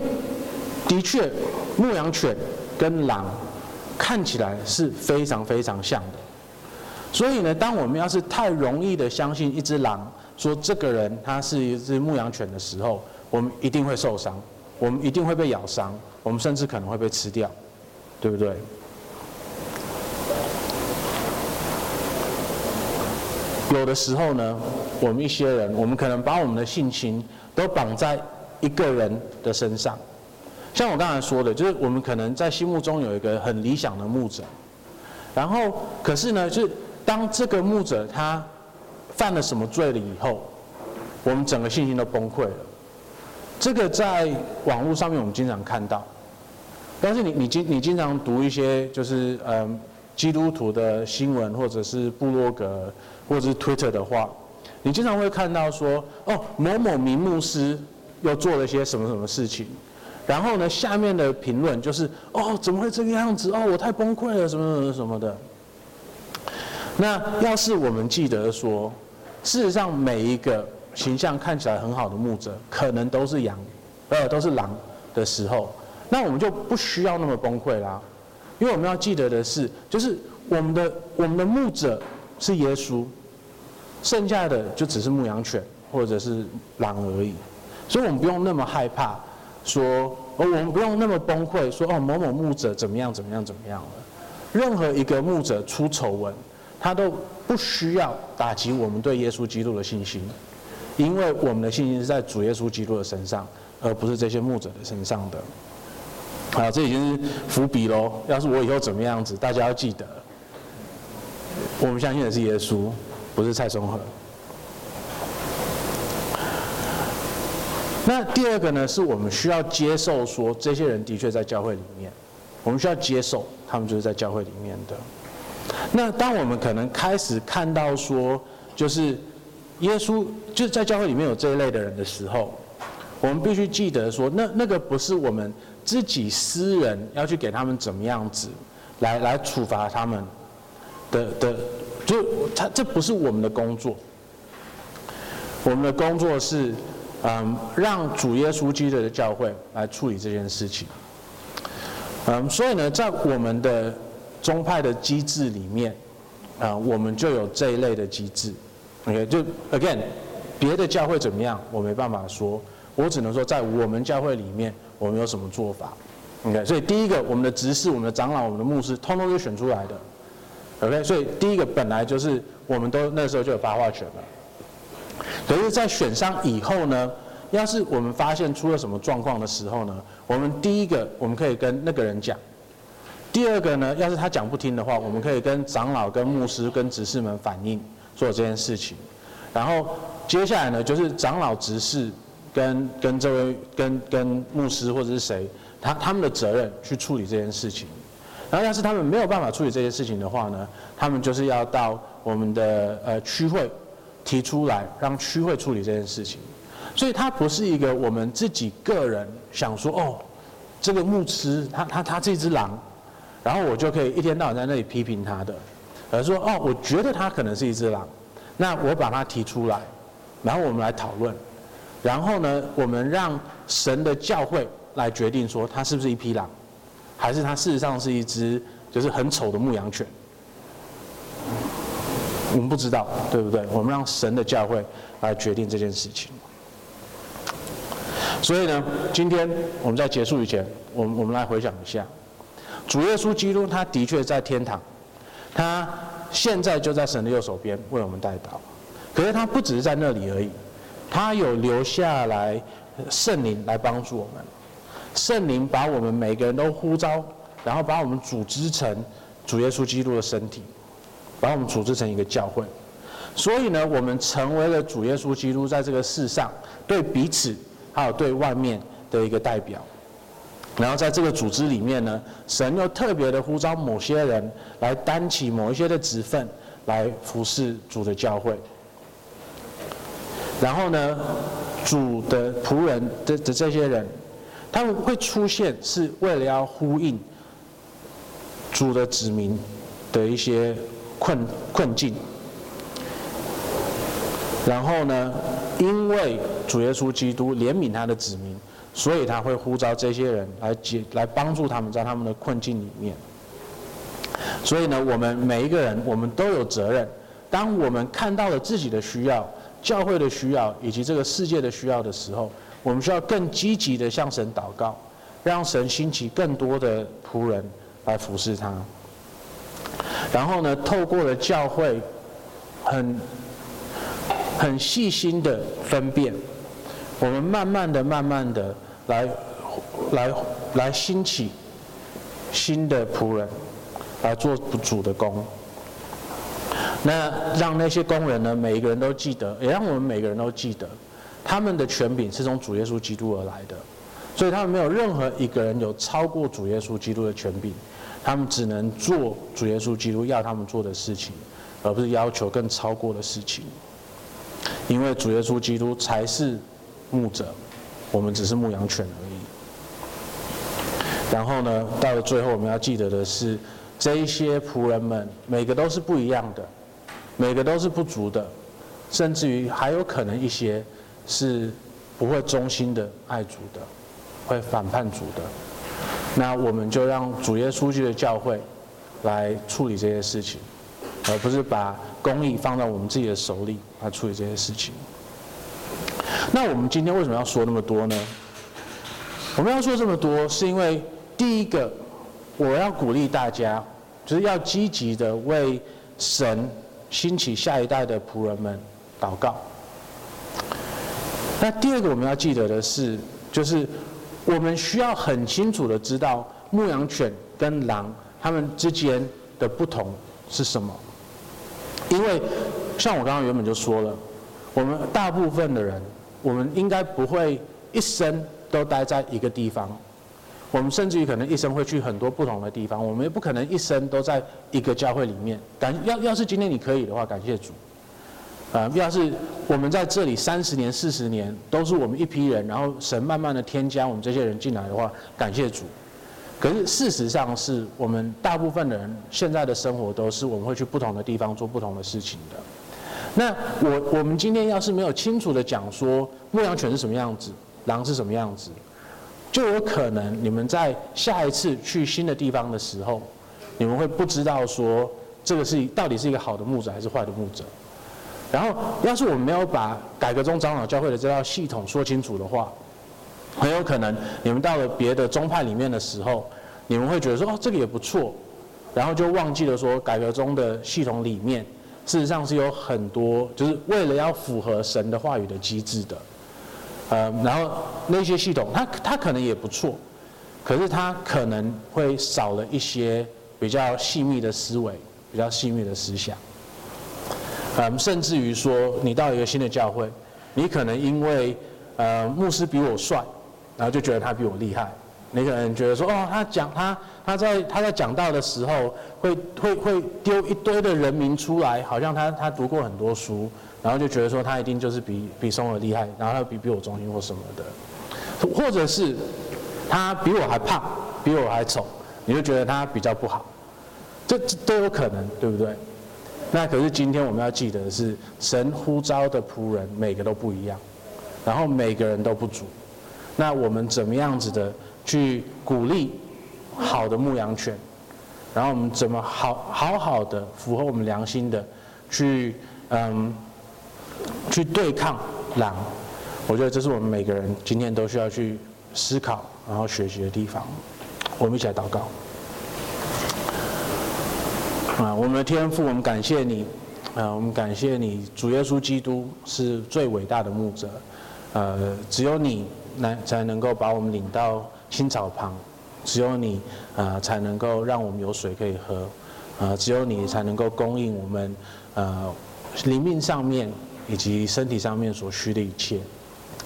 的确，牧羊犬跟狼看起来是非常非常像的。所以呢，当我们要是太容易的相信一只狼，说这个人他是一只牧羊犬的时候，我们一定会受伤，我们一定会被咬伤，我们甚至可能会被吃掉，对不对？有的时候呢，我们一些人，我们可能把我们的信心都绑在一个人的身上，像我刚才说的，就是我们可能在心目中有一个很理想的牧者，然后可是呢，就是。当这个牧者他犯了什么罪了以后，我们整个信心都崩溃了。这个在网络上面我们经常看到，但是你你经你经常读一些就是嗯基督徒的新闻或者是部落格或者是 Twitter 的话，你经常会看到说，哦，某某名牧师又做了些什么什么事情，然后呢，下面的评论就是，哦，怎么会这个样子？哦，我太崩溃了，什么什么什么的。那要是我们记得说，事实上每一个形象看起来很好的牧者，可能都是羊，呃，都是狼的时候，那我们就不需要那么崩溃啦，因为我们要记得的是，就是我们的我们的牧者是耶稣。剩下的就只是牧羊犬或者是狼而已，所以我们不用那么害怕，说哦，我们不用那么崩溃，说哦，某某牧者怎么样怎么样怎么样了。任何一个牧者出丑闻，他都不需要打击我们对耶稣基督的信心，因为我们的信心是在主耶稣基督的身上，而不是这些牧者的身上的。好，这已经是伏笔喽。要是我以后怎么样子，大家要记得，我们相信的是耶稣。不是蔡松和。那第二个呢，是我们需要接受说，这些人的确在教会里面，我们需要接受他们就是在教会里面的。那当我们可能开始看到说，就是耶稣就是在教会里面有这一类的人的时候，我们必须记得说，那那个不是我们自己私人要去给他们怎么样子来来处罚他们的的。就他这不是我们的工作，我们的工作是，嗯，让主耶稣基督的教会来处理这件事情。嗯，所以呢，在我们的宗派的机制里面，啊，我们就有这一类的机制。OK，就 again，别的教会怎么样，我没办法说，我只能说在我们教会里面，我们有什么做法。OK，所以第一个，我们的执事、我们的长老、我们的牧师，通通都选出来的。OK，所以第一个本来就是我们都那时候就有发话权了。可是，在选上以后呢，要是我们发现出了什么状况的时候呢，我们第一个我们可以跟那个人讲；第二个呢，要是他讲不听的话，我们可以跟长老、跟牧师、跟执事们反映做这件事情。然后接下来呢，就是长老、执事跟跟这位跟跟牧师或者是谁，他他们的责任去处理这件事情。然后，要是他们没有办法处理这些事情的话呢，他们就是要到我们的呃区会提出来，让区会处理这件事情。所以，它不是一个我们自己个人想说哦，这个牧师他他他这只狼，然后我就可以一天到晚在那里批评他的，而说哦，我觉得他可能是一只狼，那我把它提出来，然后我们来讨论，然后呢，我们让神的教会来决定说他是不是一匹狼。还是它事实上是一只就是很丑的牧羊犬，我们不知道，对不对？我们让神的教会来决定这件事情。所以呢，今天我们在结束以前，我们我们来回想一下，主耶稣基督他的确在天堂，他现在就在神的右手边为我们代祷。可是他不只是在那里而已，他有留下来圣灵来帮助我们。圣灵把我们每个人都呼召，然后把我们组织成主耶稣基督的身体，把我们组织成一个教会。所以呢，我们成为了主耶稣基督在这个世上对彼此还有对外面的一个代表。然后在这个组织里面呢，神又特别的呼召某些人来担起某一些的职分，来服侍主的教会。然后呢，主的仆人的的这些人。他们会出现，是为了要呼应主的子民的一些困困境。然后呢，因为主耶稣基督怜悯他的子民，所以他会呼召这些人来解，来帮助他们在他们的困境里面。所以呢，我们每一个人，我们都有责任。当我们看到了自己的需要、教会的需要以及这个世界的需要的时候，我们需要更积极的向神祷告，让神兴起更多的仆人来服侍他。然后呢，透过了教会很很细心的分辨，我们慢慢的、慢慢的来来来兴起新的仆人来做主的工。那让那些工人呢，每一个人都记得，也让我们每个人都记得。他们的权柄是从主耶稣基督而来的，所以他们没有任何一个人有超过主耶稣基督的权柄，他们只能做主耶稣基督要他们做的事情，而不是要求更超过的事情。因为主耶稣基督才是牧者，我们只是牧羊犬而已。然后呢，到了最后，我们要记得的是，这一些仆人们每个都是不一样的，每个都是不足的，甚至于还有可能一些是不会忠心的爱主的，会反叛主的。那我们就让主耶稣基督的教会来处理这些事情，而不是把公义放到我们自己的手里来处理这些事情。那我们今天为什么要说那么多呢？我们要说这么多，是因为。第一个，我要鼓励大家，就是要积极的为神兴起下一代的仆人们祷告。那第二个我们要记得的是，就是我们需要很清楚的知道牧羊犬跟狼它们之间的不同是什么。因为像我刚刚原本就说了，我们大部分的人，我们应该不会一生都待在一个地方。我们甚至于可能一生会去很多不同的地方，我们也不可能一生都在一个教会里面。感要要是今天你可以的话，感谢主。啊、呃，要是我们在这里三十年、四十年都是我们一批人，然后神慢慢的添加我们这些人进来的话，感谢主。可是事实上是我们大部分的人现在的生活都是我们会去不同的地方做不同的事情的。那我我们今天要是没有清楚的讲说牧羊犬是什么样子，狼是什么样子。就有可能你们在下一次去新的地方的时候，你们会不知道说这个是到底是一个好的牧者还是坏的牧者。然后，要是我们没有把改革宗长老教会的这套系统说清楚的话，很有可能你们到了别的宗派里面的时候，你们会觉得说哦，这个也不错，然后就忘记了说改革宗的系统里面事实上是有很多就是为了要符合神的话语的机制的。呃，然后那些系统，它它可能也不错，可是它可能会少了一些比较细密的思维，比较细密的思想。嗯，甚至于说，你到一个新的教会，你可能因为呃牧师比我帅，然后就觉得他比我厉害。你可能觉得说，哦，他讲他他在他在讲道的时候，会会会丢一堆的人名出来，好像他他读过很多书。然后就觉得说他一定就是比比松尔厉害，然后他比比我忠心或什么的，或者是他比我还胖，比我还丑，你就觉得他比较不好，这这都有可能，对不对？那可是今天我们要记得的是，神呼召的仆人每个都不一样，然后每个人都不足，那我们怎么样子的去鼓励好的牧羊犬，然后我们怎么好好好的符合我们良心的去嗯。去对抗狼，我觉得这是我们每个人今天都需要去思考，然后学习的地方。我们一起来祷告。啊，我们的天父，我们感谢你，啊，我们感谢你，主耶稣基督是最伟大的牧者，呃，只有你来才能够把我们领到青草旁，只有你啊才能够让我们有水可以喝，啊，只有你才能够供应我们呃灵命上面。以及身体上面所需的一切，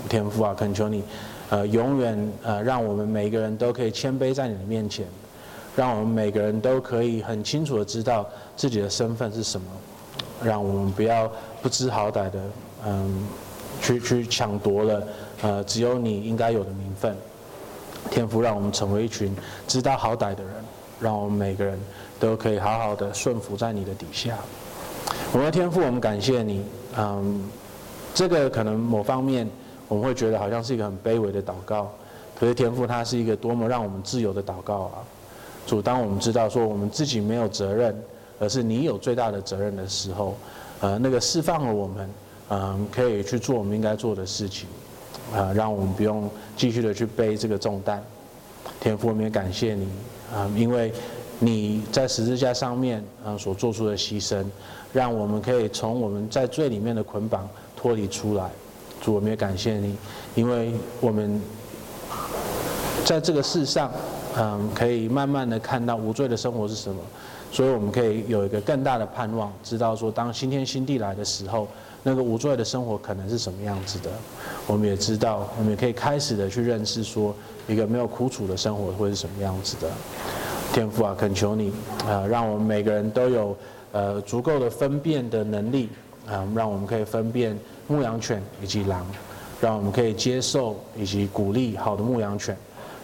天父啊，恳求你，呃，永远呃，让我们每一个人都可以谦卑在你的面前，让我们每个人都可以很清楚的知道自己的身份是什么，让我们不要不知好歹的，嗯，去去抢夺了，呃，只有你应该有的名分。天父，让我们成为一群知道好歹的人，让我们每个人都可以好好的顺服在你的底下。我们的天父，我们感谢你。嗯，这个可能某方面我们会觉得好像是一个很卑微的祷告，可是天父他是一个多么让我们自由的祷告啊！主，当我们知道说我们自己没有责任，而是你有最大的责任的时候，呃，那个释放了我们，嗯，可以去做我们应该做的事情，啊，让我们不用继续的去背这个重担。天父，我们也感谢你，啊，因为你在十字架上面啊所做出的牺牲。让我们可以从我们在罪里面的捆绑脱离出来，主，我们也感谢你，因为我们在这个世上，嗯，可以慢慢的看到无罪的生活是什么，所以我们可以有一个更大的盼望，知道说当新天新地来的时候，那个无罪的生活可能是什么样子的，我们也知道，我们也可以开始的去认识。说一个没有苦楚的生活会是什么样子的天父啊？恳求你啊，让我们每个人都有呃足够的分辨的能力啊，让我们可以分辨牧羊犬以及狼，让我们可以接受以及鼓励好的牧羊犬，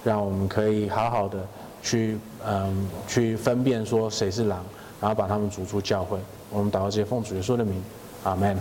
让我们可以好好的去嗯去分辨说谁是狼，然后把他们逐出教会。我们祷告这些奉主耶稣的名啊，man。